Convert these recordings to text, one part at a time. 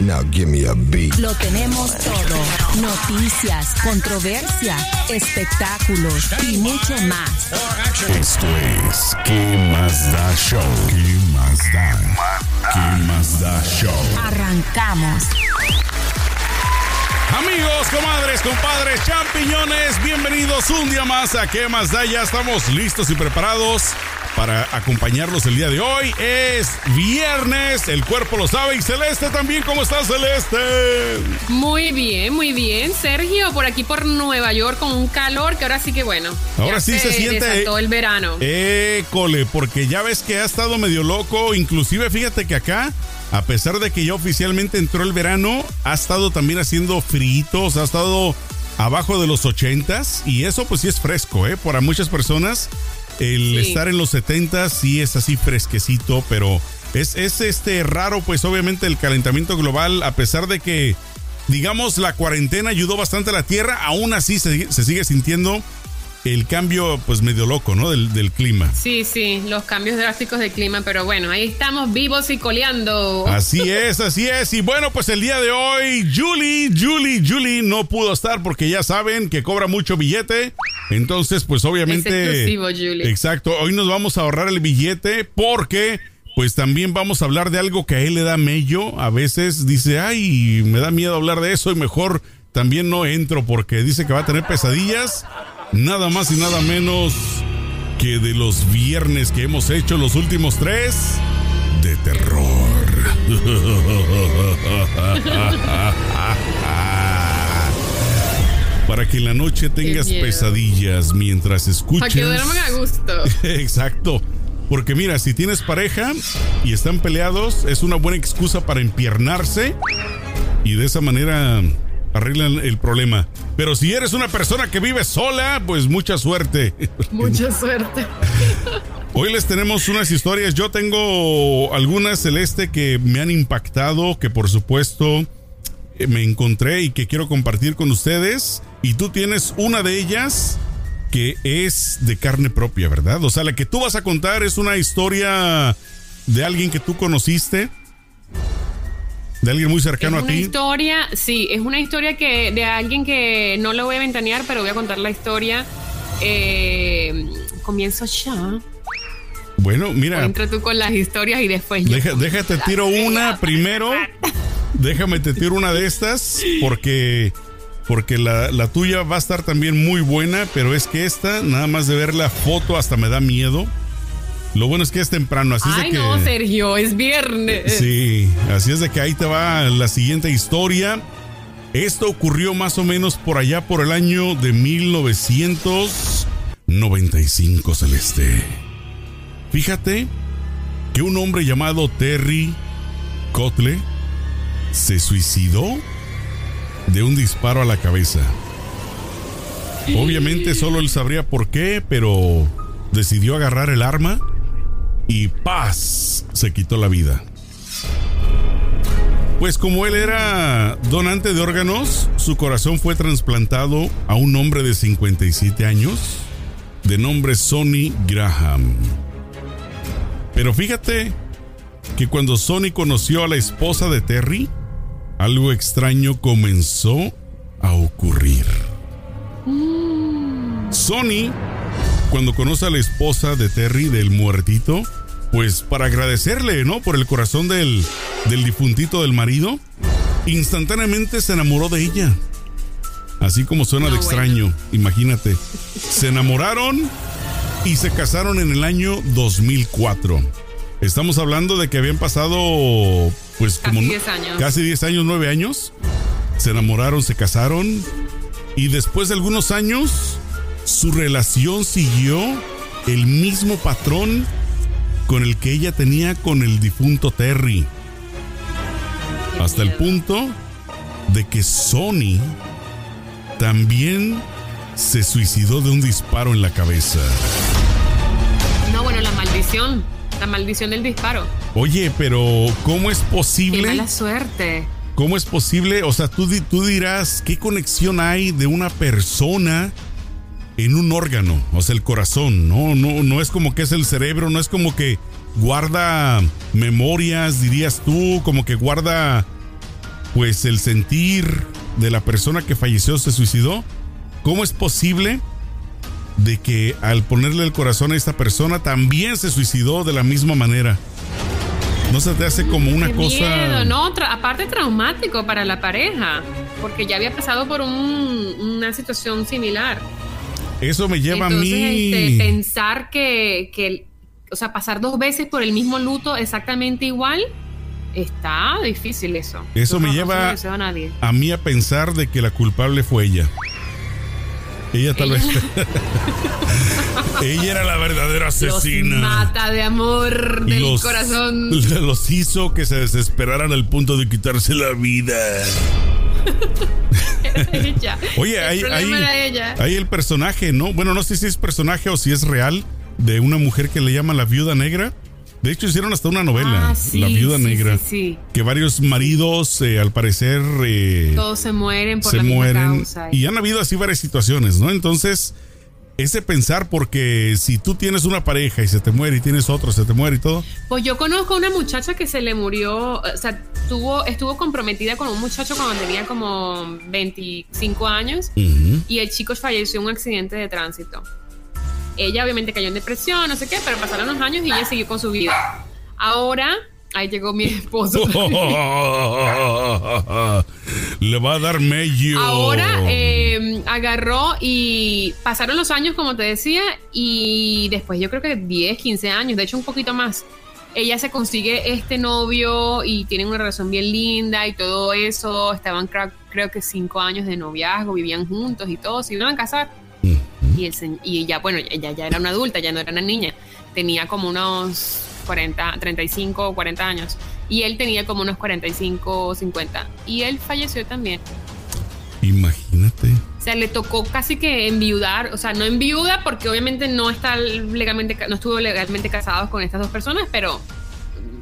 Now give me a beat. Lo tenemos todo. Noticias, controversia, espectáculos y mucho más. Esto es ¿Qué más da show? ¿Qué más da? ¿Qué más da show? Arrancamos. Amigos, comadres, compadres, champiñones, bienvenidos un día más a ¿Qué más da? Ya estamos listos y preparados para acompañarlos el día de hoy. Es viernes, el cuerpo lo sabe. Y Celeste también, ¿cómo estás, Celeste? Muy bien, muy bien. Sergio, por aquí por Nueva York con un calor que ahora sí que bueno. Ahora sí se, siente. todo el verano. École, porque ya ves que ha estado medio loco. Inclusive, fíjate que acá. A pesar de que ya oficialmente entró el verano, ha estado también haciendo fritos, ha estado abajo de los ochentas y eso pues sí es fresco, ¿eh? Para muchas personas el estar en los 70 sí es así fresquecito, pero es, es este raro, pues obviamente el calentamiento global, a pesar de que, digamos, la cuarentena ayudó bastante a la Tierra, aún así se, se sigue sintiendo el cambio pues medio loco, ¿no? Del, del, clima. Sí, sí, los cambios drásticos del clima, pero bueno, ahí estamos vivos y coleando. Así es, así es. Y bueno, pues el día de hoy, Julie, Julie, Julie no pudo estar porque ya saben que cobra mucho billete. Entonces, pues obviamente... Es Julie. Exacto, hoy nos vamos a ahorrar el billete porque... Pues también vamos a hablar de algo que a él le da mello. A veces dice, ay, me da miedo hablar de eso y mejor también no entro porque dice que va a tener pesadillas nada más y nada menos que de los viernes que hemos hecho los últimos tres de terror. Para que en la noche tengas pesadillas mientras escuchas. Para que duerman a gusto. Exacto. Porque mira, si tienes pareja y están peleados, es una buena excusa para empiernarse y de esa manera arreglan el problema. Pero si eres una persona que vive sola, pues mucha suerte. Mucha suerte. Hoy les tenemos unas historias. Yo tengo algunas, Celeste, que me han impactado, que por supuesto eh, me encontré y que quiero compartir con ustedes. Y tú tienes una de ellas que es de carne propia, ¿verdad? O sea, la que tú vas a contar es una historia de alguien que tú conociste de alguien muy cercano a ti. Una historia, sí, es una historia que de alguien que no lo voy a ventanear, pero voy a contar la historia. Eh, comienzo ya. Bueno, mira. entra tú con las historias y después. déjate tiro una primero. Déjame te tiro una de estas porque porque la, la, tuya va a estar también muy buena, pero es que esta, nada más de ver la foto, hasta me da miedo. Lo bueno es que es temprano, así es de que. no, Sergio, es viernes. Sí, así es de que ahí te va la siguiente historia. Esto ocurrió más o menos por allá por el año de 1995, Celeste. Fíjate que un hombre llamado Terry Kotle se suicidó de un disparo a la cabeza. Obviamente solo él sabría por qué, pero decidió agarrar el arma y paz se quitó la vida. Pues como él era donante de órganos, su corazón fue trasplantado a un hombre de 57 años, de nombre Sonny Graham. Pero fíjate que cuando Sonny conoció a la esposa de Terry, algo extraño comenzó a ocurrir. Sonny, cuando conoce a la esposa de Terry, del muertito, pues para agradecerle, ¿no? Por el corazón del, del difuntito del marido, instantáneamente se enamoró de ella. Así como suena de extraño, imagínate. Se enamoraron y se casaron en el año 2004. Estamos hablando de que habían pasado, pues como... Casi 10 años. Casi 10 años, 9 años. Se enamoraron, se casaron. Y después de algunos años, su relación siguió el mismo patrón con el que ella tenía con el difunto Terry. Hasta el punto de que Sony también se suicidó de un disparo en la cabeza. No, bueno, la maldición. La maldición del disparo. Oye, pero ¿cómo es Qué posible? mala suerte. ¿Cómo es posible? O sea, tú, tú dirás, ¿qué conexión hay de una persona en un órgano? O sea, el corazón, ¿no? No, no es como que es el cerebro, no es como que guarda memorias, dirías tú, como que guarda, pues, el sentir de la persona que falleció, se suicidó. ¿Cómo es posible de que al ponerle el corazón a esta persona también se suicidó de la misma manera? ¿No se te hace como una Qué cosa... miedo, no, tra- aparte traumático para la pareja, porque ya había pasado por un- una situación similar. Eso me lleva Entonces, a mí. este, pensar que, que, o sea, pasar dos veces por el mismo luto exactamente igual, está difícil eso. Eso Yo me no- lleva- a nadie. a mí a pensar de que la culpable fue ella. Ella tal Ella- vez. ella era la verdadera Los asesina. mata de amor del los, corazón. los hizo que se desesperaran al punto de quitarse la vida. ella. Oye, El hay, problema hay- era ella. hay el personaje, ¿no? Bueno, no sé si es personaje o si es real, de una mujer que le llaman la viuda negra. De hecho, hicieron hasta una novela, Ah, sí, La viuda sí, negra. sí, sí. Que varios maridos, eh, al parecer, eh, Todos se mueren por se la misma mueren. causa. Y han habido así varias situaciones, ¿no? Entonces, ese pensar, porque si tú tienes una pareja y se te muere y tienes otro, se te muere y todo. Pues yo conozco a una muchacha que se le murió, o sea, tuvo, estuvo comprometida con un muchacho cuando tenía como 25 años Ujú. y el chico falleció en un accidente de tránsito. Ella obviamente cayó en depresión, no sé qué, pero pasaron los años y ella siguió con su vida. Ahora, ahí llegó mi esposo. Le va a dar medio. Ahora eh, agarró y pasaron los años, como te decía, y después yo creo que 10, 15 años, de hecho un poquito más. Ella se consigue este novio y tienen una relación bien linda y todo eso. Estaban creo, creo que cinco años de noviazgo, vivían juntos y todo, se iban a casar. Y, el, y ya, bueno, ella ya era una adulta, ya no era una niña. Tenía como unos 40, 35 o 40 años. Y él tenía como unos 45 o 50. Y él falleció también. Imagínate. O sea, le tocó casi que enviudar, o sea, no enviuda porque obviamente no está legalmente, no estuvo legalmente casados con estas dos personas, pero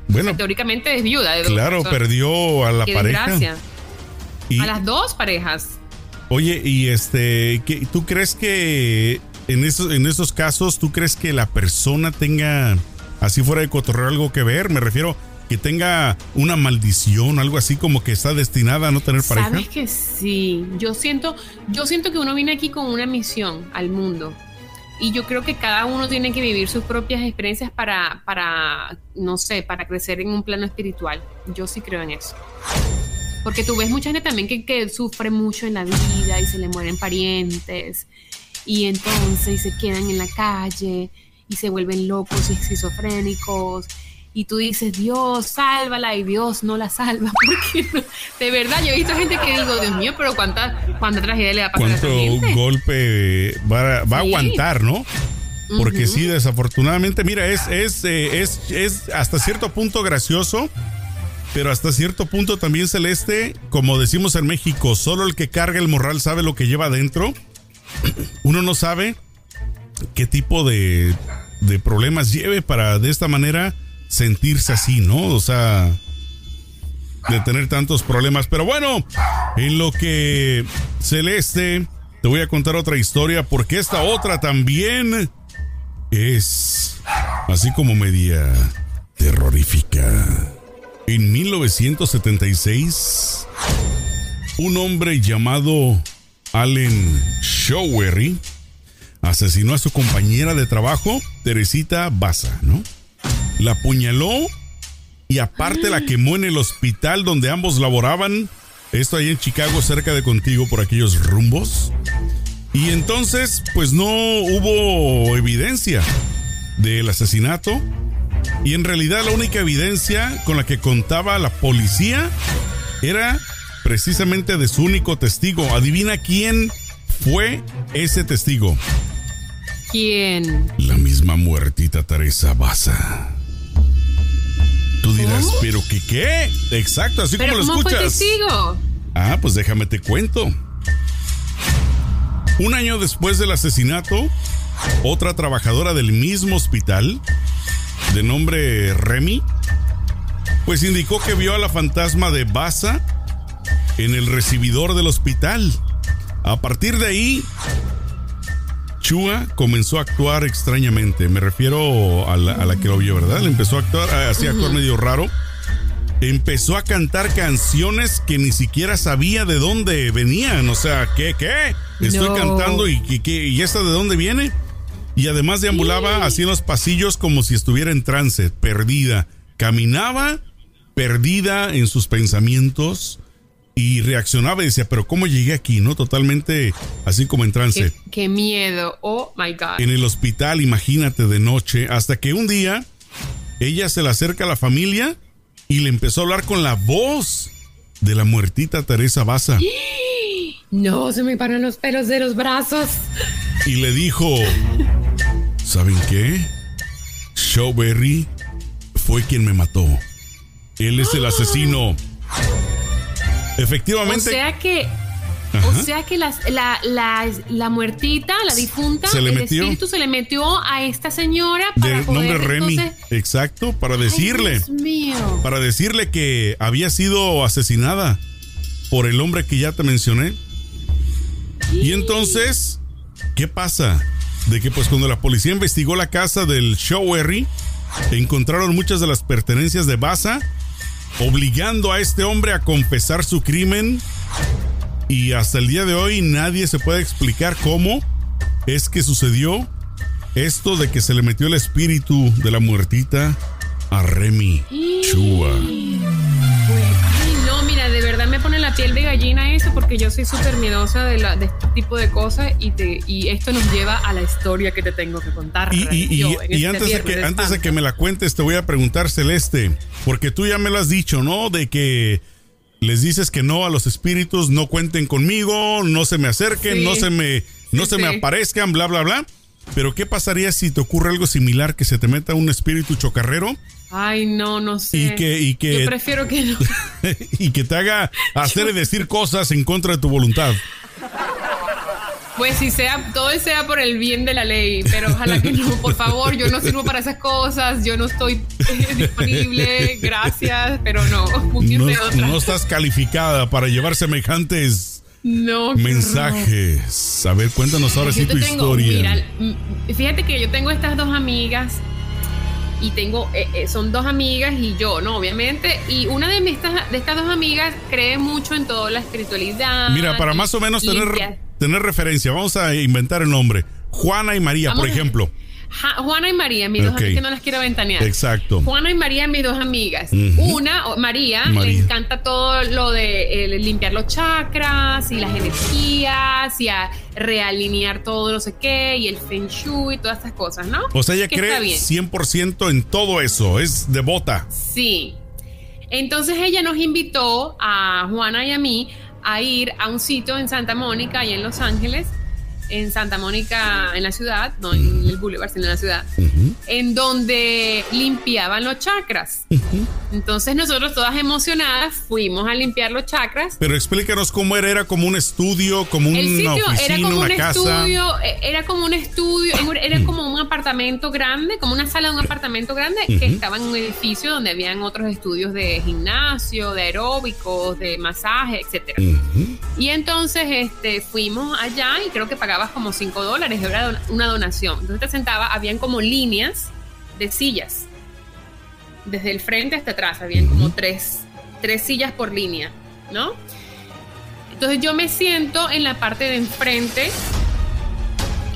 Bueno, teóricamente es viuda de claro, personas. perdió a la Qué pareja. Y, A las dos parejas. Oye, y este, ¿qué- ¿tú crees que en esos, en esos casos, tú crees que la persona tenga, así fuera de cotorreo, algo que ver? Me refiero que tenga una maldición, algo así como que está destinada a no tener pareja. Sabes que sí. Yo siento, yo siento que uno viene aquí con una misión al mundo. Y yo creo que cada uno tiene que vivir sus propias experiencias para, para, no sé, para crecer en un plano espiritual. Yo sí creo en eso. Porque tú ves mucha gente también que, sufre mucho en la vida y se le mueren parientes. Y entonces se quedan en la calle y se vuelven locos y esquizofrénicos. Y tú dices, Dios, sálvala, y Dios no la salva. Porque no? de verdad, yo he visto gente que digo, Dios mío, pero cuánta, cuánta tragedia le va a pasar a ¿Cuánto gente. golpe va, va a aguantar, no? Porque sí, desafortunadamente, mira, es, es, eh, es, es hasta cierto punto gracioso, pero hasta cierto punto también celeste, como decimos en México, solo el que carga el morral sabe lo que lleva adentro. Uno no sabe qué tipo de, de problemas lleve para de esta manera sentirse así, ¿no? O sea, de tener tantos problemas. Pero bueno, en lo que Celeste, te voy a contar otra historia porque esta otra también es así como media terrorífica. En 1976, un hombre llamado Allen Showery asesinó a su compañera de trabajo, Teresita Baza, ¿no? La apuñaló y aparte la quemó en el hospital donde ambos laboraban. Esto ahí en Chicago, cerca de contigo, por aquellos rumbos. Y entonces, pues no hubo evidencia del asesinato. Y en realidad la única evidencia con la que contaba la policía era precisamente de su único testigo. Adivina quién fue ese testigo. ¿Quién? La misma muertita Teresa Baza. Tú dirás. ¿pero qué qué? Exacto, así ¿Pero como lo cómo fue escuchas. testigo? Ah, pues déjame te cuento. Un año después del asesinato, otra trabajadora del mismo hospital de nombre Remy, pues indicó que vio a la fantasma de Baza en el recibidor del hospital. A partir de ahí, Chua comenzó a actuar extrañamente. Me refiero a la, que lo vio, ¿verdad? Le empezó a actuar, así actuar medio raro. Empezó a cantar canciones que ni siquiera sabía de dónde venían. O sea, ¿qué? ¿Qué? Estoy cantando y, y, y esta de dónde viene? Y además deambulaba así en los pasillos como si estuviera en trance, perdida. Caminaba perdida en sus pensamientos y reaccionaba y decía, pero ¿cómo llegué aquí? ¿No? Totalmente así como en trance. Qué, miedo, oh my God. En el hospital, imagínate, de noche, hasta que un día ella se le acerca a la familia y le empezó a hablar con la voz de la muertita Teresa Baza. No, se me paran los pelos de los brazos. Y le dijo, ¿saben qué? Showberry fue quien me mató. Él es el asesino. Efectivamente. O sea que. O sea que la, la, muertita, la difunta, el espíritu se le metió a esta señora para de nombre Remy. Exacto, para decirle. Para decirle que había sido asesinada por el hombre que ya te mencioné. Y entonces, ¿qué pasa? De que pues cuando la policía investigó la casa del Showery, encontraron muchas de las pertenencias de Baza obligando a este hombre a confesar su crimen. Y hasta el día de hoy nadie se puede explicar cómo es que sucedió esto de que se le metió el espíritu de la muertita a Remy Chua la piel de gallina eso porque yo soy súper miedosa de, la, de este tipo de cosas y, te, y esto nos lleva a la historia que te tengo que contar. Y, este antes, de que, antes de que me la cuentes, te voy a preguntar, Celeste, porque tú ya me lo has dicho, ¿no? De que les dices que no a los espíritus, no cuenten conmigo, no se me acerquen, no se me, no se me aparezcan, bla, bla, bla. Pero ¿qué pasaría si te ocurre algo similar, que se te meta un espíritu chocarrero? Ay, no, no sé. Y que, y que, Yo prefiero que no. y que te haga hacer y decir cosas en contra de tu voluntad. Pues si sea, todo sea por el bien de la ley, pero ojalá que no, por favor, yo no sirvo para esas cosas, yo no estoy eh, disponible, gracias, pero no. No, no estás calificada para llevar semejantes no, mensajes. A ver, cuéntanos ahora sí tu historia. Mira, fíjate que yo tengo estas dos amigas y tengo, eh, eh, son dos amigas y yo, ¿no? Obviamente. Y una de, mis, de estas dos amigas cree mucho en toda la espiritualidad. Mira, para más o menos tener, tener referencia, vamos a inventar el nombre. Juana y María, por ejemplo. Juana y María, mis dos amigas, que no las quiero ventanear. Exacto. Juana y María, mis dos amigas. Una, María, le encanta todo lo de limpiar los chakras y las energías y a realinear todo no sé qué y el feng shui y todas estas cosas, ¿no? O sea, ella cree 100% en todo eso, es devota. Sí. Entonces ella nos invitó a Juana y a mí a ir a un sitio en Santa Mónica, y en Los Ángeles, en Santa Mónica, en la ciudad, no en el Boulevard, sino en la ciudad, en donde limpiaban los chakras. Entonces nosotros todas emocionadas fuimos a limpiar los chakras. Pero explícanos cómo era, era como un estudio, como una oficina, era como un estudio, eh, era como un estudio, era como un apartamento grande, como una sala de un apartamento grande que estaba en un edificio donde habían otros estudios de gimnasio, de aeróbicos, de masaje, etcétera. Y entonces este fuimos allá y creo que pagamos como 5 dólares, era una donación. Entonces te sentaba, habían como líneas de sillas. Desde el frente hasta atrás, habían como tres, tres sillas por línea, ¿no? Entonces yo me siento en la parte de enfrente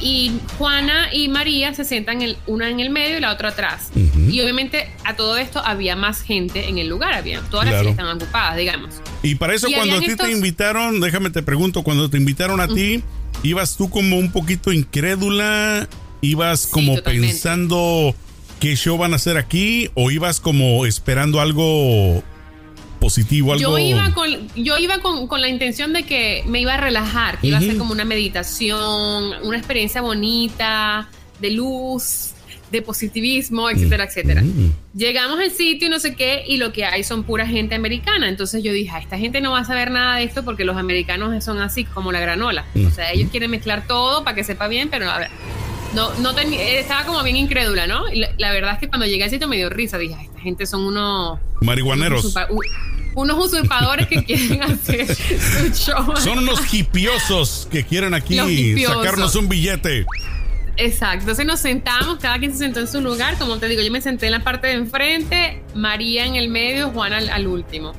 y Juana y María se sientan una en el medio y la otra atrás. Y obviamente a todo esto había más gente en el lugar, había todas las sillas estaban ocupadas, digamos. Y para eso cuando a ti te invitaron, déjame te pregunto, cuando te invitaron a ti, ibas tú como un poquito incrédula, ibas como pensando qué show van a hacer aquí o ibas como esperando algo positivo, algo... Yo iba con, yo iba con, la intención de que me iba a relajar, que iba a ser como una meditación, una experiencia bonita, de luz, de positivismo, etcétera, etcétera. Llegamos al sitio y no sé qué, y lo que hay son pura gente americana. Entonces yo dije, ah, esta gente no va a saber nada de esto porque los americanos son así como la granola. O sea, ellos quieren mezclar todo para que sepa bien, pero a ver. no, no estaba como bien incrédula, ¿no? Y la, la verdad es que cuando llegué al sitio me dio risa. Dije, "Ay, esta gente son unos. Marihuaneros. Unos, usurpa- u- unos usurpadores que quieren hacer su show. Son unos hipiosos que quieren aquí sacarnos un billete. Exacto, entonces nos sentamos, cada quien se sentó en su lugar, como te digo, yo me senté en la parte de enfrente, María en el medio, Juan al, al último.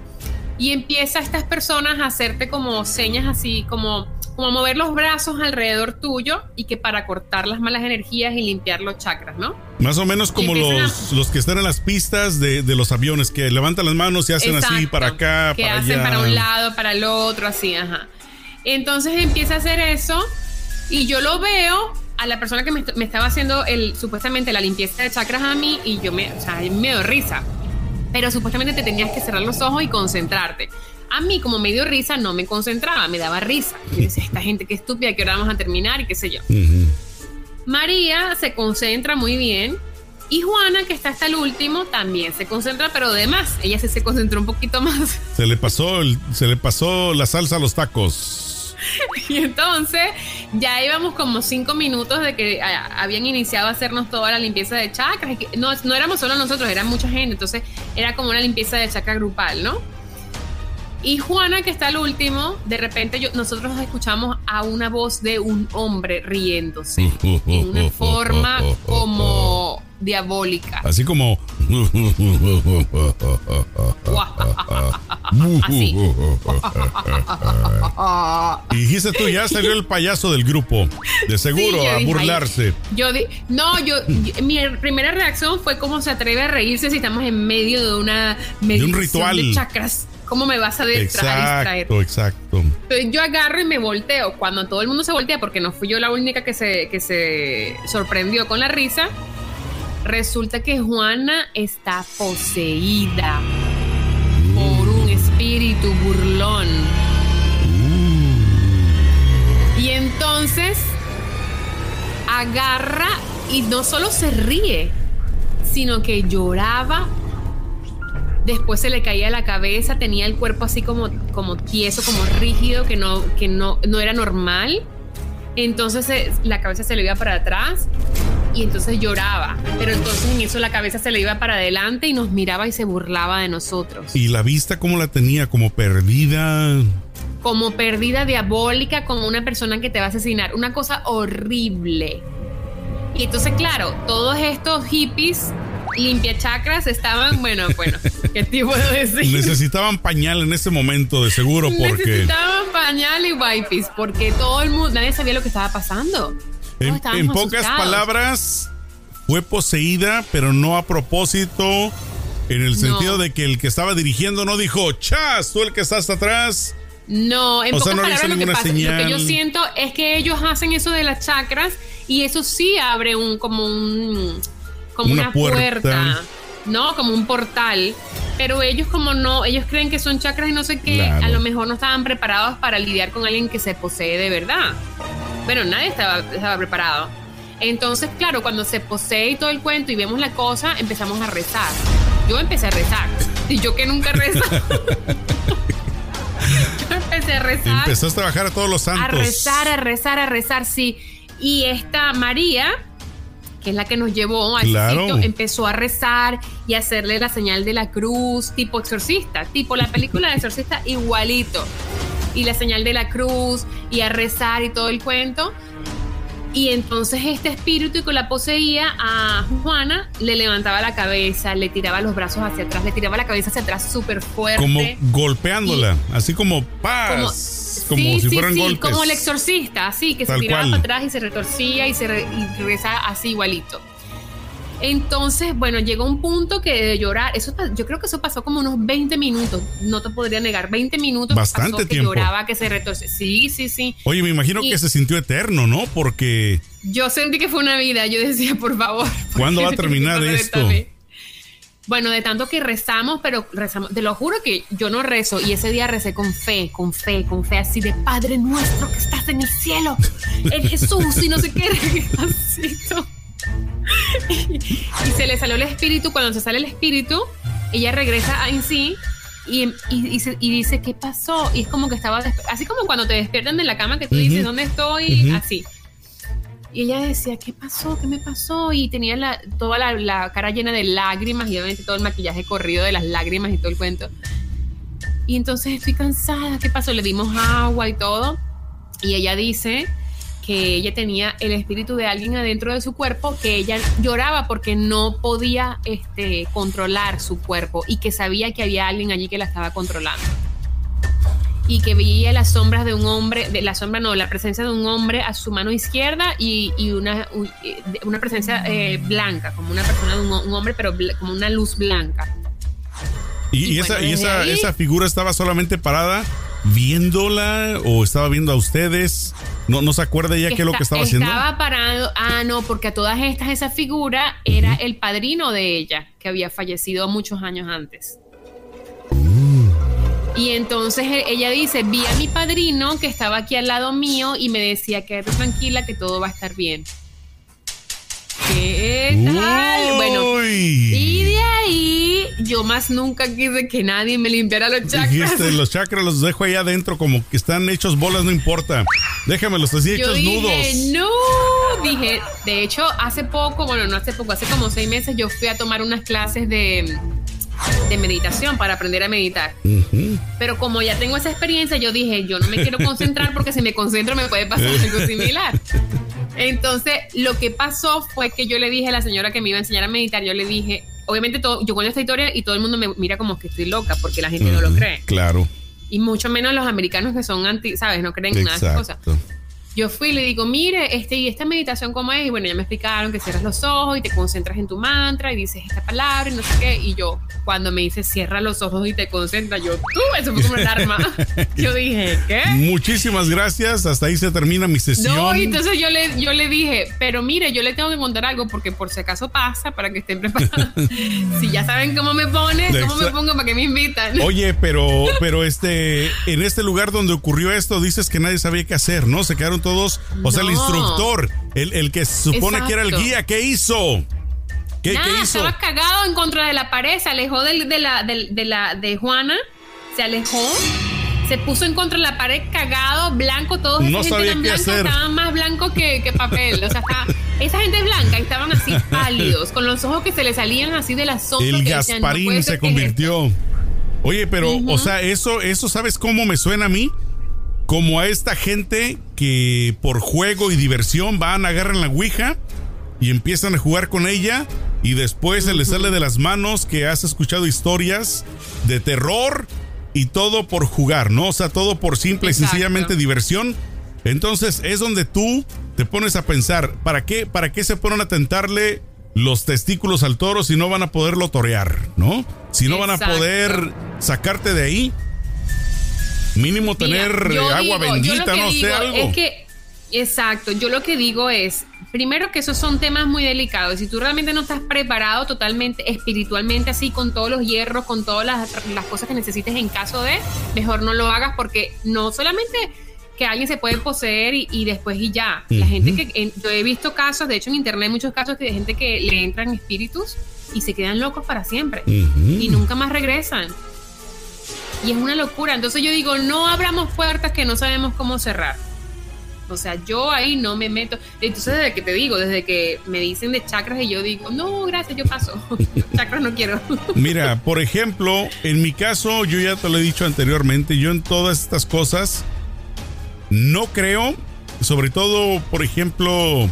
Y empieza estas personas a hacerte como señas así, como, como mover los brazos alrededor tuyo y que para cortar las malas energías y limpiar los chakras, ¿no? Más o menos como los, los que están en las pistas de, de los aviones, que levantan las manos y hacen así para acá, que para hacen allá. para un lado, para el otro, así, ajá. Entonces empieza a hacer eso y yo lo veo a la persona que me, me estaba haciendo el supuestamente la limpieza de chakras a mí y yo me, o sea, me dio risa. Pero supuestamente te tenías que cerrar los ojos y concentrarte. A mí, como me dio risa, no me concentraba, me daba risa. Yo decía, esta gente qué estúpida, que ahora vamos a terminar y qué sé yo. María se concentra muy bien. Y Juana, que está hasta el último, también se concentra, pero de más. Ella sí se concentró un poquito más. Se le pasó el- se le pasó la salsa a los tacos. Y entonces ya íbamos como cinco minutos de que ah, habían iniciado a hacernos toda la limpieza de chakras. que- no, no éramos solo nosotros, era mucha gente. Entonces era como una limpieza de chakra grupal, ¿no? Y Juana, que está al último, de repente yo, nosotros escuchamos a una voz de un hombre riéndose en una forma como diabólica. Así como Así. Y dijiste tú, ya salió el payaso del grupo. De seguro, Sí, a dije, burlarse. Yo di- no, yo, yo- mi primera reacción fue cómo se atreve a reírse si estamos en medio de una meditación ritual. de chakras. ¿Cómo me vas a, distra- a distraer? Exacto, exacto. Entonces yo agarro y me volteo. Cuando todo el mundo se voltea, porque no fui yo la única que se, que se sorprendió con la risa, resulta que Juana está poseída por un espíritu burlón. Y entonces agarra y no solo se ríe, sino que lloraba. Después se le caía la cabeza, tenía el cuerpo así como, como tieso, como rígido, que no, que no, no era normal. Entonces se- la cabeza se le iba para atrás y entonces lloraba. Pero entonces en eso la cabeza se le iba para adelante y nos miraba y se burlaba de nosotros. Y la vista, ¿cómo la tenía? Como perdida. como perdida diabólica, como una persona que te va a asesinar. Una cosa horrible. Y entonces, claro, todos estos hippies limpia chakras estaban, bueno, bueno, ¿qué te puedo decir? Necesitaban pañal en ese momento, de seguro, porque Necesitaban pañal y wipes, porque todo el mundo, nadie sabía lo que estaba pasando. En, pocas palabras fue poseída, pero no a propósito, en el sentido de que el que estaba dirigiendo no dijo, chas, tú el que estás atrás. No, en O sea, pocas no le hizo palabras lo que ninguna pasa, lo que señal. yo siento es que ellos hacen eso de las chakras y eso sí abre un como un como Una una, puerta. puerta. no, como un portal. Pero ellos como no, ellos creen que son chakras y no sé qué, Claro. a lo mejor no estaban preparados para lidiar con alguien que se posee de verdad. Bueno, nadie estaba, estaba preparado. Entonces, claro, cuando se posee y todo el cuento y vemos la cosa, empezamos a rezar. Yo empecé a rezar. Y yo que nunca rezo. yo empecé a rezar Empezaste a bajar a todos los santos. a rezar, a rezar, a rezar, sí. Y esta María, que es la que nos llevó al Claro. sitio, empezó a rezar y a hacerle la señal de la cruz, tipo exorcista, tipo la película de exorcista igualito. Y la señal de la cruz y a rezar y todo el cuento. Y entonces este espíritu que la poseía a Juana le levantaba la cabeza, le tiraba los brazos hacia atrás, le tiraba la cabeza hacia atrás súper fuerte. Como golpeándola, así como paz, como, sí, si sí, fueran sí, golpes. como el exorcista, así, que Tal se tiraba cual. para atrás y se retorcía y se re- y regresa así igualito. Entonces, bueno, llegó un punto que de llorar, eso yo creo que eso pasó como unos 20 minutos, no te podría negar, 20 minutos Bastante pasó que tiempo. lloraba, que se retorcía. Sí, sí, sí. Oye, me imagino Y- que se sintió eterno, ¿no? Porque Yo sentí que fue una vida, yo decía, por favor. ¿por ¿Cuándo va a que terminar esto? Bueno, de tanto que rezamos, pero rezamos, te lo juro que yo no rezo y ese día recé con fe, con fe, con fe, así de Padre nuestro que estás en el cielo, en Jesús y no sé qué. ¿no? Y se le salió el espíritu, cuando se sale el espíritu, ella regresa en sí y, y- y se- y dice, ¿qué pasó? Y es como que estaba, así como cuando te despiertan de la cama que tú dices. ¿dónde estoy? Así. Y ella decía, ¿qué pasó? ¿Qué me pasó? Y tenía la, toda la, cara llena de lágrimas y obviamente todo el maquillaje corrido de las lágrimas y todo el cuento. Y entonces estoy cansada, ¿qué pasó? Le dimos agua y todo. Y ella dice que ella tenía el espíritu de alguien adentro de su cuerpo, que ella lloraba porque no podía este, controlar su cuerpo y que sabía que había alguien allí que la estaba controlando. Y que veía las sombras de un hombre, de la sombra no, la presencia de un hombre a su mano izquierda y, y una, una presencia eh, blanca, como una persona de un, un hombre, pero como una luz blanca. Y, y, esa, y esa, esa, figura estaba solamente parada viéndola o estaba viendo a ustedes. No, no se acuerda ella qué es lo que estaba haciendo. Estaba parado. Ah, no, porque a todas estas, esa figura era el padrino de ella, que había fallecido muchos años antes. Y entonces e, ella dice, vi a mi padrino que estaba aquí al lado mío y me decía, quédate tranquila que todo va a estar bien. ¿Qué tal? Bueno, y de ahí yo más nunca quise que nadie me limpiara los chakras. Dijiste, los chakras los dejo ahí adentro como que están hechos bolas, no importa. Déjamelos así yo hechos dije, nudos. No, dije, de hecho, hace poco, bueno, no hace poco, hace como seis meses yo fui a tomar unas clases de, de meditación para aprender a meditar. Uh -huh. Pero como ya tengo esa experiencia, yo dije, yo no me quiero concentrar porque si me concentro me puede pasar algo similar. Entonces, lo que pasó fue que yo le dije a la señora que me iba a enseñar a meditar, yo le dije, obviamente todo, yo cuento esta historia y todo el mundo me mira como que estoy loca porque la gente uh -huh, no lo cree. Claro. Y mucho menos los americanos que son anti, ¿sabes? No creen en nada de esas cosas. Yo fui y le digo, mire, este, y esta meditación cómo es, y bueno, ya me explicaron que cierras los ojos y te concentras en tu mantra y dices esta palabra y no sé qué, y yo, cuando me dice cierra los ojos y te concentras, yo, tú, eso fue como una alarma. yo dije, ¿qué? Muchísimas gracias, hasta ahí se termina mi sesión. No, y entonces yo le, yo le dije, pero mire, yo le tengo que contar algo porque por si acaso pasa, para que estén preparados. si ya saben cómo me pone, cómo me pongo, para que me invitan. Oye, pero, pero este, en este lugar donde ocurrió esto, dices que nadie sabía qué hacer, ¿no? Se quedaron todos, o sea, No. el instructor, el, el que se supone que era el guía, ¿qué hizo? ¿Qué, Nada, qué hizo? estaba cagado en contra de la pared, se alejó del- de, la, de, la, de Juana, se alejó, se puso en contra de la pared cagado, blanco, todos No esa sabía gente qué tan blanca estaban más blancos que, que papel. O sea, estaba- esa gente blanca estaban así pálidos, con los ojos que se le salían así de la sombra. El que decían, no Gasparín se es convirtió. Oye, pero, o sea, eso, eso, ¿sabes cómo me suena a mí? Como a esta gente que por juego y diversión van, agarran la Ouija y empiezan a jugar con ella y después se les sale de las manos que has escuchado historias de terror y todo por jugar, ¿no? O sea, todo por simple y sencillamente diversión. Entonces es donde tú te pones a pensar, ¿para qué, para qué se ponen a tentarle los testículos al toro si no van a poderlo torear, ¿no? Si no van a poder sacarte de ahí. Mínimo tener agua digo- bendita, no sé, algo. Es que, exacto, yo lo que digo es, primero que esos son temas muy delicados. Si tú realmente no estás preparado totalmente, espiritualmente, así, con todos los hierros, con todas las, las cosas que necesites en caso de, mejor no lo hagas porque no solamente que alguien se puede poseer y, y después y ya. La gente que, en- yo he visto casos, de hecho en internet hay muchos casos de gente que le entran espíritus y se quedan locos para siempre y nunca más regresan. Y es una locura. Entonces yo digo, no abramos puertas que no sabemos cómo cerrar. O sea, yo ahí no me meto. Entonces, desde que te digo, desde que me dicen de chakras y yo digo, no, gracias, yo paso. chakras no quiero. Mira, por ejemplo, en mi caso, yo ya te lo he dicho anteriormente, yo en todas estas cosas no creo, sobre todo, por ejemplo,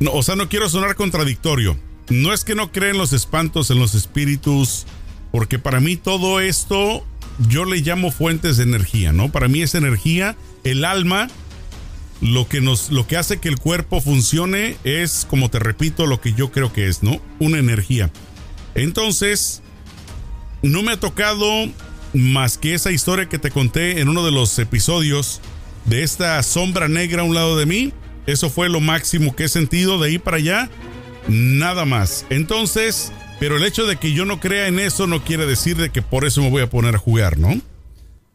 no, o sea, no quiero sonar contradictorio. No es que no crea en los espantos, en los espíritus, porque para mí todo esto yo le llamo fuentes de energía, ¿no? Para mí es energía, el alma, lo que nos, lo que hace que el cuerpo funcione es, como te repito, lo que yo creo que es, ¿no? Una energía. Entonces, no me ha tocado más que esa historia que te conté en uno de los episodios de esta sombra negra a un lado de mí. Eso fue lo máximo que he sentido de ahí para allá. Nada más. Entonces, pero el hecho de que yo no crea en eso no quiere decir de que por eso me voy a poner a jugar, ¿no?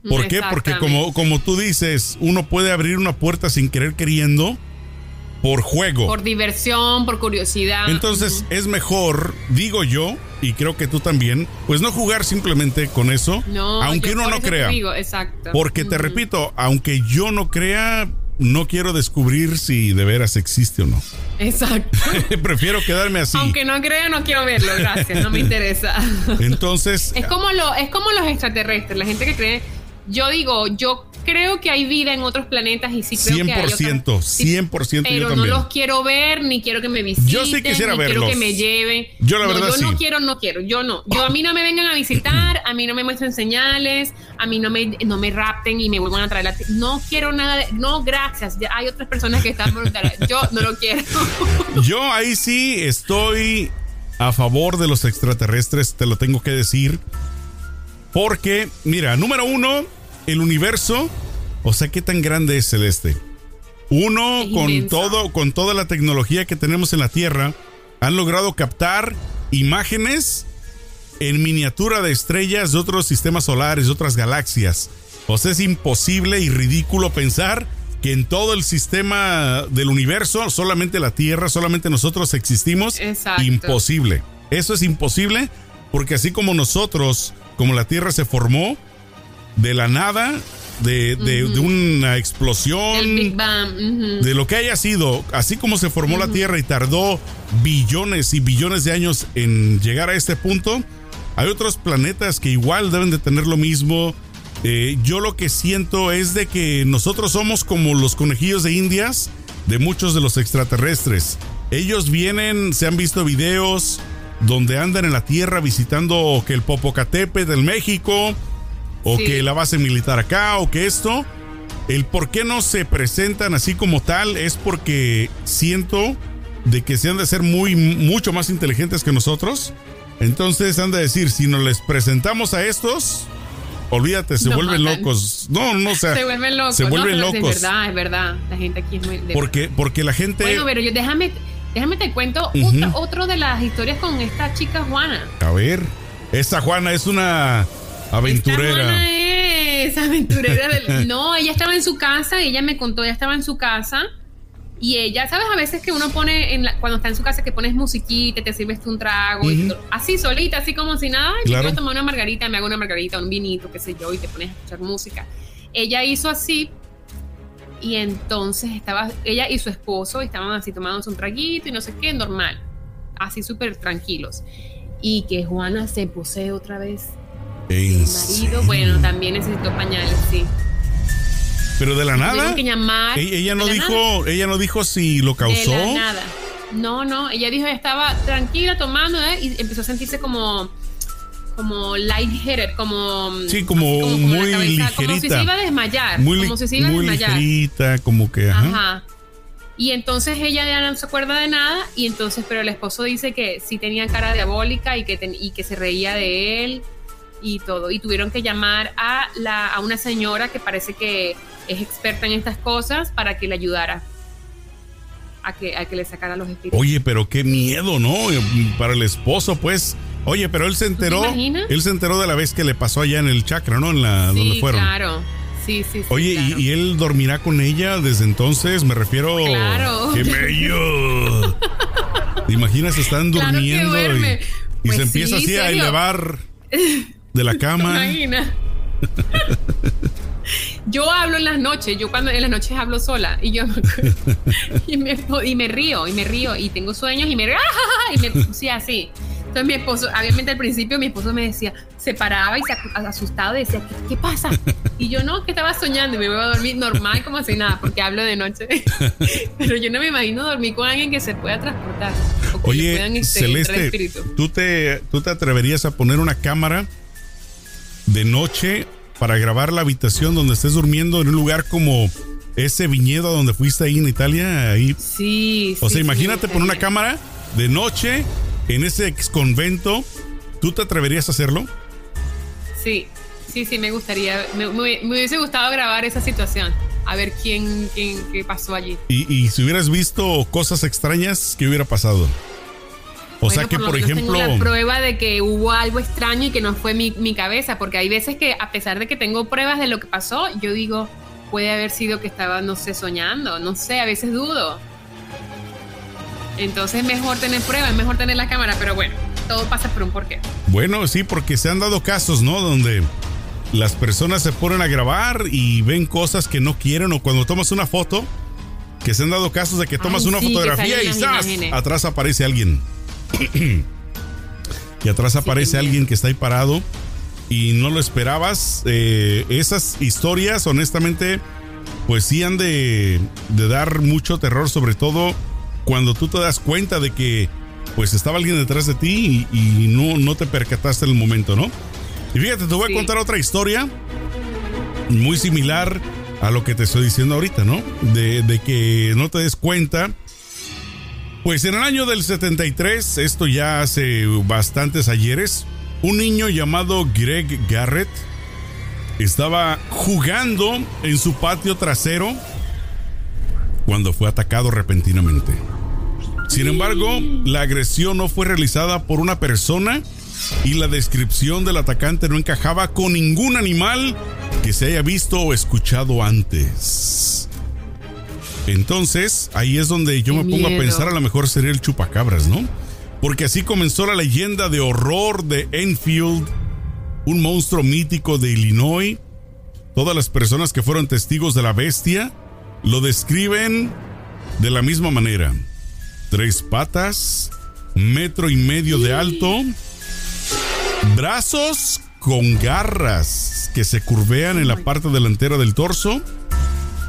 ¿Por qué? Porque como, como tú dices, uno puede abrir una puerta sin querer queriendo por juego. Por diversión, por curiosidad. Entonces es mejor, digo yo, y creo que tú también, pues no jugar simplemente con eso, no, aunque uno no crea. digo, exacto. Porque te repito, aunque yo no crea, no quiero descubrir si de veras existe o no. Exacto. Prefiero quedarme así. Aunque no crea, no quiero verlo, gracias, no me interesa. Entonces, Es como, lo, es como los extraterrestres, la gente que cree. Yo digo, yo creo que hay vida en otros planetas y sí creo que hay otras- 100%, sí, 100% yo Pero no también. los quiero ver, ni quiero que me visiten. Yo sí quisiera ni verlos. quiero que me lleven. Yo la No, verdad yo sí. no quiero, no quiero, yo no. Yo a mí no me vengan a visitar, a mí no me muestren señales, a mí no me, no me rapten y me vuelvan a traer la... No quiero nada de... No, gracias. Ya hay otras personas que están voluntarias. Yo no lo quiero. Yo ahí sí estoy a favor de los extraterrestres, te lo tengo que decir. Porque, mira, número uno, el universo, o sea, ¿qué tan grande es Celeste? Uno, Es con inmenso. todo, con toda la tecnología que tenemos en la Tierra, han logrado captar imágenes en miniatura de estrellas de otros sistemas solares, de otras galaxias. O sea, es imposible y ridículo pensar que en todo el sistema del universo, solamente la Tierra, solamente nosotros existimos. Exacto. Imposible. Eso es imposible porque así como nosotros, como la Tierra se formó de la nada, de, de- de una explosión, El Big Bang. de lo que haya sido, así como se formó la Tierra y tardó billones y billones de años en llegar a este punto, hay otros planetas que igual deben de tener lo mismo. Eh, yo lo que siento es de que nosotros somos como los conejillos de indias de muchos de los extraterrestres. Ellos vienen, se han visto videos donde andan en la Tierra visitando que el Popocatépetl del México, o Sí. que la base militar acá, o que esto. El por qué no se presentan así como tal es porque siento de que se han de ser muy, mucho más inteligentes que nosotros. Entonces han de decir, si nos les presentamos a estos, olvídate, se Nos vuelven matan. locos. No, no, o sea, Se vuelven locos. Se No, vuelven pero locos. Es verdad, es verdad. La gente aquí es muy... Porque, porque la gente... Bueno, pero yo déjame, déjame te cuento otra- otro de las historias con esta chica Juana. A ver, esta Juana es una aventurera. Es aventurera del... No, ella estaba en su casa, ella me contó, ella estaba en su casa y ella, ¿sabes? A veces que uno pone, en la- cuando está en su casa, que pones musiquita, te sirves tú un trago, y Ujú. todo, así solita, así como si nada, Claro. quiero tomar una margarita, me hago una margarita, un vinito, qué sé yo, y te pones a escuchar música. Ella hizo así y entonces estaba, ella y su esposo estaban así tomándose un traguito y no sé qué, normal, así súper tranquilos. Y que Juana se posee otra vez. Marido, bueno, también necesitó pañales, sí. Pero de la nada. Que llamar. E- Ella no de la dijo, ella no dijo si lo de causó. la nada. No, no, ella dijo que estaba tranquila tomando ¿eh? y empezó a sentirse como como lightheaded, como Sí, como con la muy como si ligerita. se iba a desmayar, Muy, como si se iba a muy desmayar. ligerita, como que. Ajá. Ajá. Y entonces ella ya no se acuerda de nada y entonces, pero el esposo dice que sí tenía cara diabólica y que, ten- y que se reía de él y todo. Y tuvieron que llamar a, la, a una señora que parece que es experta en estas cosas para que le ayudara a que, a que le sacara los espíritus. Oye, pero qué miedo, ¿no? Para el esposo, pues. Oye, pero él se enteró. imaginas? Él se enteró de la vez que le pasó allá en el chakra, ¿no? En la sí, donde fueron. claro. Sí, sí, sí. Oye, claro. y, y él dormirá con ella desde entonces? Me refiero. Claro. ¡Qué bello! ¿Te imaginas? Están Claro durmiendo y, y Pues se empieza sí, así a elevar de la cama. Imagina. Yo hablo en las noches, yo cuando en las noches hablo sola y yo y, me, y me río y me río y tengo sueños y me río y me sí así. Entonces mi esposo, obviamente al principio mi esposo me decía, se paraba y se asustado y decía, ¿qué, qué pasa? Y yo no, que estaba soñando y me voy a dormir normal como si nada, porque hablo de noche. Pero yo no me imagino dormir con alguien que se pueda transportar. O que le puedan, Oye, este, Celeste. ¿tú te, ¿tú te atreverías a poner una cámara de noche para grabar la habitación donde estés durmiendo en un lugar como ese viñedo donde fuiste ahí en Italia? Ahí. Sí, O sí, sea, sí, imagínate poner una cámara de noche en ese ex convento. ¿Tú te atreverías a hacerlo? Sí, sí, sí, me gustaría, me, me- me hubiese gustado grabar esa situación, a ver quién, quién, qué pasó allí. Y, y si hubieras visto cosas extrañas, ¿qué hubiera pasado? O sea Bueno, que, lo por menos ejemplo, Tengo la prueba de que hubo algo extraño y que no fue mi, mi cabeza, porque hay veces que, a pesar de que tengo pruebas de lo que pasó, yo digo, puede haber sido que estaba, no sé, soñando, no sé, a veces dudo. Entonces es mejor tener pruebas, es mejor tener la cámara, pero bueno, todo pasa por un porqué. bueno, sí, porque se han dado casos, ¿no? Donde las personas se ponen a grabar y ven cosas que no quieren o cuando tomas una foto, que se han dado casos de que tomas Ay, una sí, que fotografía y ¡zas! imágenes. atrás aparece alguien. Y atrás aparece alguien que está ahí parado y no lo esperabas. Eh, esas historias, honestamente, pues sí han de, de dar mucho terror, sobre todo cuando tú te das cuenta de que pues estaba alguien detrás de ti y, y no, no te percataste en el momento, ¿no? Y fíjate, te voy Sí. a contar otra historia muy similar a lo que te estoy diciendo ahorita, ¿no? De, de que no te des cuenta. Pues en el año del 73, esto ya hace bastantes ayeres, un niño llamado Greg Garrett estaba jugando en su patio trasero cuando fue atacado repentinamente. Sin embargo, la agresión no fue realizada por una persona y la descripción del atacante no encajaba con ningún animal que se haya visto o escuchado antes. Entonces, ahí es donde yo Qué me pongo a pensar, a lo mejor sería el chupacabras, ¿no? Porque así comenzó la leyenda de horror de Enfield, un monstruo mítico de Illinois. Todas las personas que fueron testigos de la bestia lo describen de la misma manera. Tres patas, metro y medio de alto, brazos con garras que se curvean en la parte delantera del torso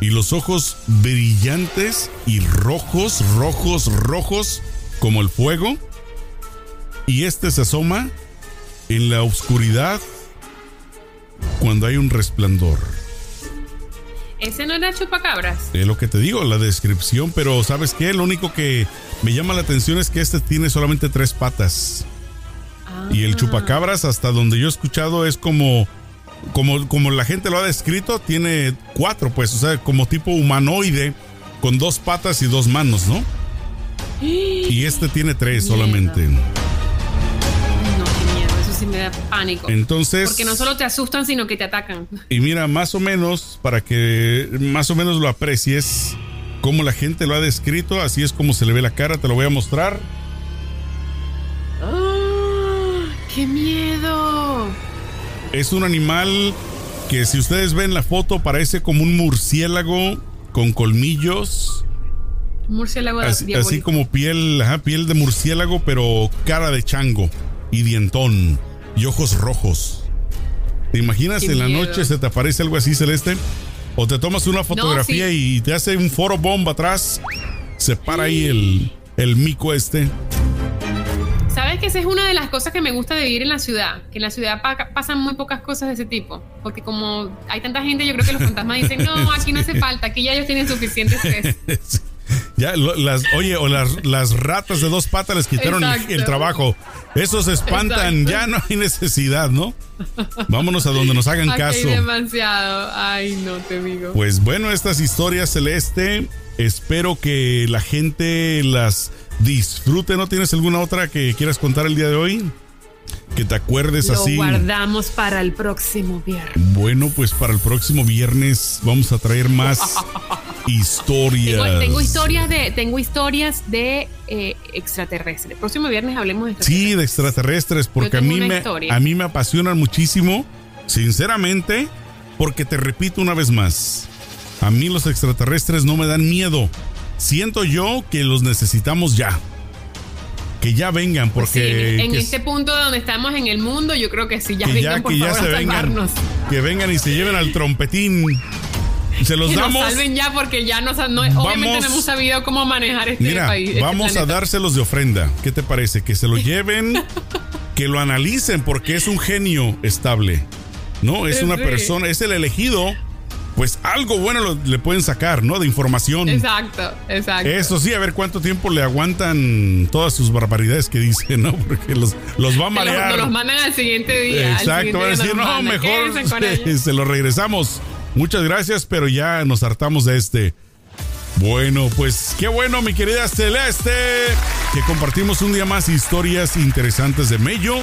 y los ojos brillantes y rojos, rojos, rojos como el fuego. Y este se asoma en la oscuridad cuando hay un resplandor. Ese no era chupacabras. Es lo que te digo, la descripción, pero ¿sabes qué? Lo único que me llama la atención es que este tiene solamente tres patas. Y el chupacabras, hasta donde yo he escuchado, es como, como, como la gente lo ha descrito, tiene cuatro, pues, o sea, como tipo humanoide, con dos patas y dos manos, ¿no? Y este tiene tres Miedo. solamente. No, qué miedo. Eso sí me da pánico. Entonces, Porque no solo te asustan, sino que te atacan. y mira, más o menos, para que más o menos lo aprecies, como la gente lo ha descrito, así es como se le ve la cara, te lo voy a mostrar. ¡Ah! ¡Qué miedo! Es un animal que si ustedes ven la foto parece como un murciélago con colmillos, Murciélago así, diabólico. así como piel, ajá, piel de murciélago, pero cara de chango y dientón y ojos rojos. ¿Te imaginas Qué en la noche se te aparece algo así celeste? O te tomas una fotografía sí. y te hace un foro bomba atrás, se para ahí el, el mico este. ¿Sabes que esa es una de las cosas que me gusta de vivir en la ciudad? Que en la ciudad pa- pasan muy pocas cosas de ese tipo. Porque como hay tanta gente, yo creo que los fantasmas dicen, no, aquí no hace falta, aquí ya ellos tienen suficiente estrés. Ya, lo- las, oye, o las, las ratas de dos patas les quitaron el, trabajo. Esos se espantan, Exacto. ya no hay necesidad, ¿no? Vámonos a donde nos hagan Aquí hay caso. demasiado. Ay, no te digo. Pues bueno, estas historias celeste, espero que la gente las disfrute. ¿No tienes alguna otra que quieras contar el día de hoy? Que te acuerdes Lo así. guardamos para el próximo viernes. Bueno, pues para el próximo viernes vamos a traer más historias. Tengo, tengo historias de, tengo historias de eh, extraterrestres. El próximo viernes hablemos de Sí, extraterrestres. de extraterrestres, porque a mí, me, historia. a mí me apasionan muchísimo, sinceramente, porque te repito una vez más, a mí los extraterrestres no me dan miedo. Siento yo que los necesitamos ya. Que ya vengan, Pues sí, porque... en, este punto donde estamos en el mundo, yo creo que sí, ya que vengan ya, por que ya se a vengan. Que vengan y se lleven al trompetín. Se los Que nos damos. salven ya porque ya no, no- obviamente Vamos. no hemos sabido cómo manejar este Mira, país. este vamos a dárselos de ofrenda. ¿Qué te parece? Que se lo lleven, que lo analicen, porque es un genio estable. No, es una Sí. persona, es el elegido. Pues algo bueno lo- le pueden sacar, ¿no? De información. Exacto, exacto. Eso sí, a ver cuánto tiempo le aguantan todas sus barbaridades que dice, ¿no? Porque los, los va a marear. Los mandan al siguiente día. Exacto, van a decir, no, mejor Quédense con ellos". se, se lo regresamos. Muchas gracias, pero ya nos hartamos de este. Bueno, pues qué bueno, mi querida Celeste, que compartimos un día más historias interesantes de Mello.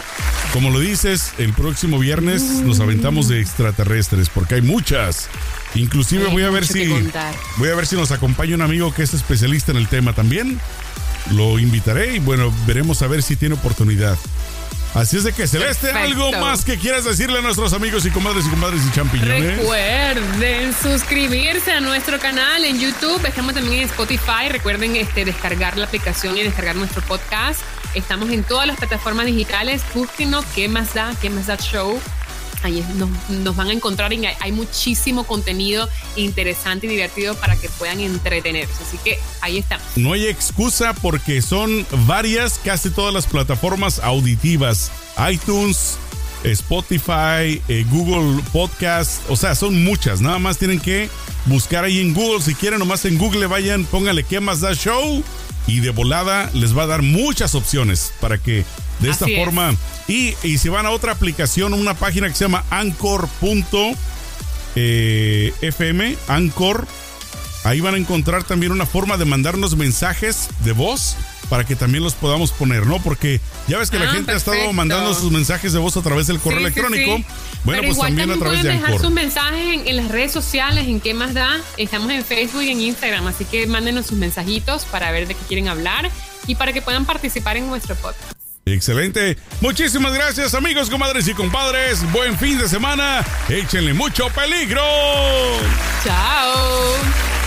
Como lo dices, el próximo viernes nos aventamos de extraterrestres, porque hay muchas. Inclusive Hay voy a ver si voy a ver si nos acompaña un amigo que es especialista en el tema también. Lo invitaré y bueno, veremos a ver si tiene oportunidad. Así es de que Celeste, Perfecto. algo más que quieras decirle a nuestros amigos y comadres y comadres y champiñones. Recuerden suscribirse a nuestro canal en YouTube. Estamos también en Spotify. Recuerden este, descargar la aplicación y descargar nuestro podcast. Estamos en todas las plataformas digitales. Búsquenos qué más da, qué más da show. Ahí nos, van a encontrar y hay, muchísimo contenido interesante y divertido para que puedan entretenerse. Así que ahí estamos. No hay excusa porque son varias, casi todas las plataformas auditivas. iTunes, Spotify, eh, Google Podcast, o sea, son muchas. Nada más tienen que buscar ahí en Google. Si quieren, nomás en Google vayan, pónganle qué más da show. Y de volada les va a dar muchas opciones para que de esta Así es. forma. Y, y si van a otra aplicación, una página que se llama Anchor.fm, Anchor, ahí van a encontrar también una forma de mandarnos mensajes de voz para que también los podamos poner, ¿no? Porque ya ves que la Ah, gente ha estado mandando sus mensajes de voz a través del correo Sí, electrónico. sí. Bueno, Pero pues igual también a través de pueden dejar Anchor. sus mensajes en, en las redes sociales, en qué más da. Estamos en Facebook y en Instagram, así que mándenos sus mensajitos para ver de qué quieren hablar y para que puedan participar en nuestro podcast. Excelente. Muchísimas gracias, amigos, comadres y compadres. Buen fin de semana. Échenle mucho peligro. Chao.